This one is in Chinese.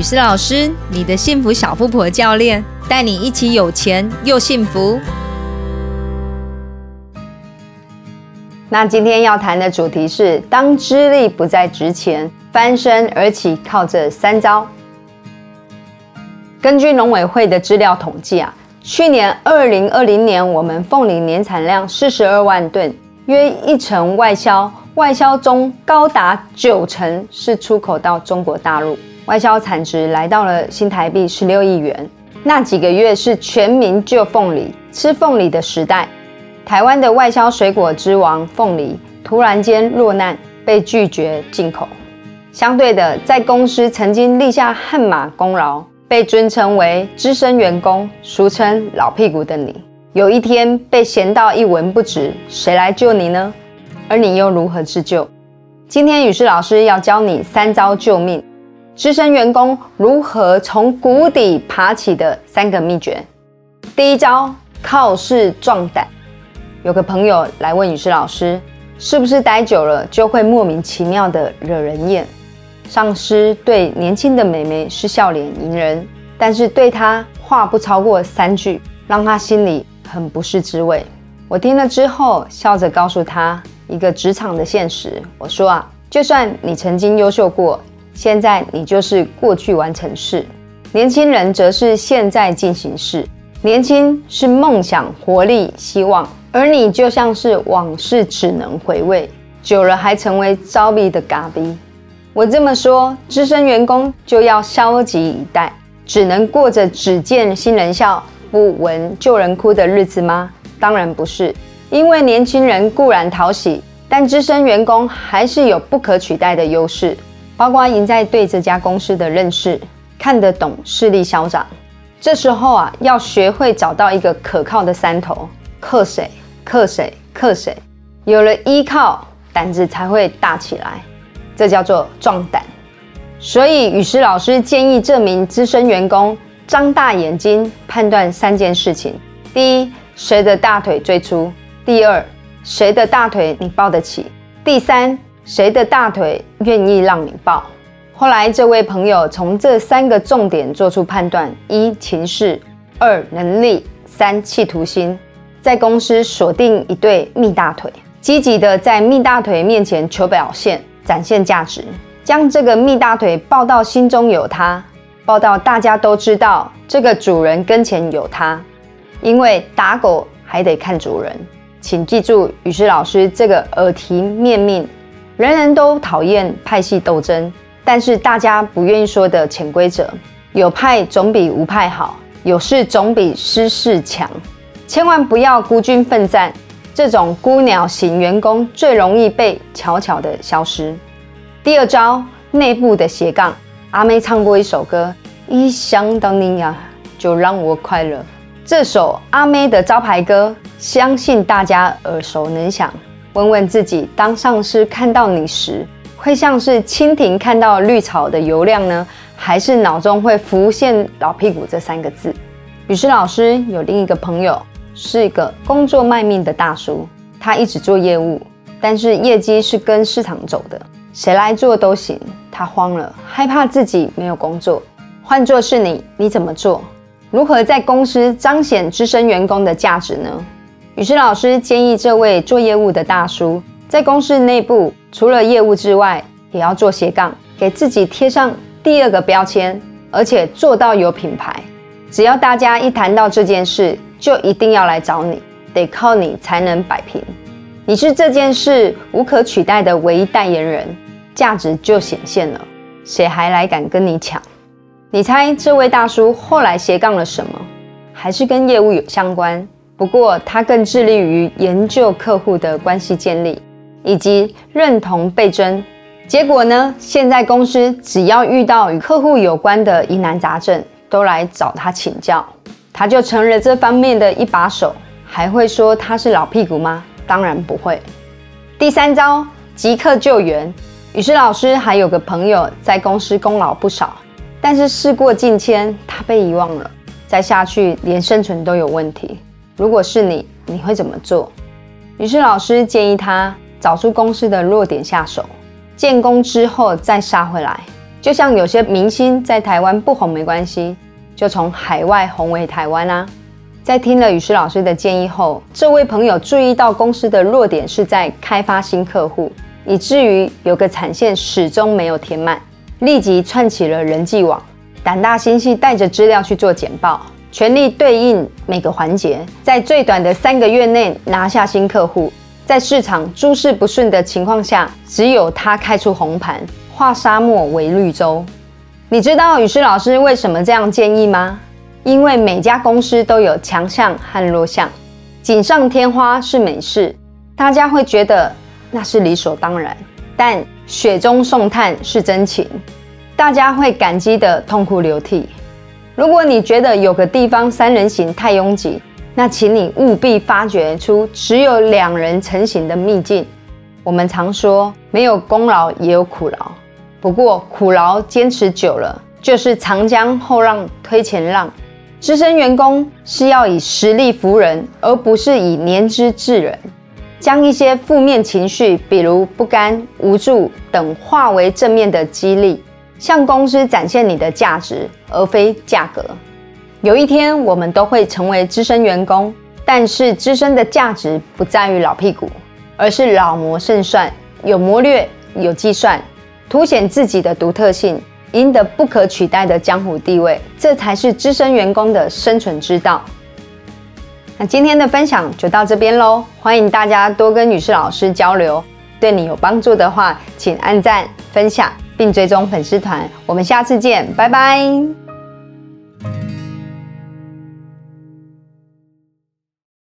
雨诗老师，你的幸福小富婆教练，带你一起有钱又幸福。那今天要谈的主题是：当资历不再值钱，翻身而起，靠这三招。根据农委会的资料统计啊，去年二零二零年我们凤梨年产量四十二万吨，约一成外销，外销中高达九成是出口到中国大陆。外销产值来到了新台币十六亿元。那几个月是全民救凤梨、吃凤梨的时代。台湾的外销水果之王凤梨突然间落难，被拒绝进口。相对的，在公司曾经立下汗马功劳、被尊称为资深员工，俗称老屁股的你，有一天被嫌到一文不值，谁来救你呢？而你又如何自救？今天雨师老师要教你三招救命。资深员工如何从谷底爬起的三个秘诀。第一招，靠势壮胆。有个朋友来问雨师老师，是不是待久了就会莫名其妙的惹人厌？上司对年轻的美眉是笑脸迎人，但是对她话不超过三句，让她心里很不是滋味。我听了之后，笑着告诉他一个职场的现实。我说啊，就算你曾经优秀过。现在你就是过去完成式，年轻人则是现在进行式。年轻是梦想、活力、希望，而你就像是往事只能回味，久了还成为招逼的嘎逼。我这么说，资深员工就要消极以待，只能过着只见新人笑，不闻旧人哭的日子吗？当然不是，因为年轻人固然讨喜，但资深员工还是有不可取代的优势。包括赢在对这家公司的认识，看得懂势力嚣张。这时候啊，要学会找到一个可靠的山头，克谁克谁克谁。有了依靠，胆子才会大起来，这叫做壮胆。所以雨石老师建议这名资深员工张大眼睛判断三件事情：第一，谁的大腿最粗；第二，谁的大腿你抱得起；第三。谁的大腿愿意让你抱？后来，这位朋友从这三个重点做出判断：一、情势；二、能力；三、企图心。在公司锁定一对蜜大腿，积极的在蜜大腿面前求表现，展现价值，将这个蜜大腿抱到心中有他，抱到大家都知道这个主人跟前有他。因为打狗还得看主人，请记住雨师老师这个耳提面命。人人都讨厌派系斗争，但是大家不愿意说的潜规则，有派总比无派好，有事总比失事强。千万不要孤军奋战，这种孤鸟型员工最容易被悄悄的消失。第二招，内部的斜杠。阿妹唱过一首歌，一想到你呀，就让我快乐。这首阿妹的招牌歌，相信大家耳熟能详。问问自己，当上司看到你时，会像是蜻蜓看到绿草的油亮呢，还是脑中会浮现“老屁股”这三个字？雨师老师有另一个朋友，是一个工作卖命的大叔，他一直做业务，但是业绩是跟市场走的，谁来做都行。他慌了，害怕自己没有工作。换做是你，你怎么做？如何在公司彰显资深员工的价值呢？雨师老师建议这位做业务的大叔，在公司内部除了业务之外，也要做斜杠，给自己贴上第二个标签，而且做到有品牌。只要大家一谈到这件事，就一定要来找你，得靠你才能摆平。你是这件事无可取代的唯一代言人，价值就显现了。谁还来敢跟你抢？你猜这位大叔后来斜杠了什么？还是跟业务有相关？不过，他更致力于研究客户的关系建立，以及认同倍增。结果呢？现在公司只要遇到与客户有关的疑难杂症，都来找他请教，他就成了这方面的一把手。还会说他是老屁股吗？当然不会。第三招，即刻救援。雨师老师还有个朋友在公司功劳不少，但是事过境迁，他被遗忘了，再下去连生存都有问题。如果是你，你会怎么做？于是老师建议他找出公司的弱点下手，建功之后再杀回来。就像有些明星在台湾不红没关系，就从海外红回台湾啦。在听了雨师老师的建议后，这位朋友注意到公司的弱点是在开发新客户，以至于有个产线始终没有填满，立即串起了人际网，胆大心细，带着资料去做简报，全力对应每个环节，在最短的三个月内拿下新客户。在市场诸事不顺的情况下，只有他开出红盘，化沙漠为绿洲。你知道雨师老师为什么这样建议吗？因为每家公司都有强项和弱项，锦上添花是美事，大家会觉得那是理所当然；但雪中送炭是真情，大家会感激的痛哭流涕。如果你觉得有个地方三人行太拥挤，那请你务必发掘出只有两人成行的秘境。我们常说没有功劳也有苦劳，不过苦劳坚持久了，就是长江后浪推前浪。资深员工是要以实力服人，而不是以年资治人。将一些负面情绪，比如不甘、无助等，化为正面的激励，向公司展现你的价值，而非价格。有一天，我们都会成为资深员工，但是资深的价值不在于老屁股，而是老谋胜算，有谋略，有计算，凸显自己的独特性，赢得不可取代的江湖地位，这才是资深员工的生存之道。那今天的分享就到这边喽，欢迎大家多跟女士老师交流，对你有帮助的话，请按赞、分享并追踪粉丝团，我们下次见，拜拜。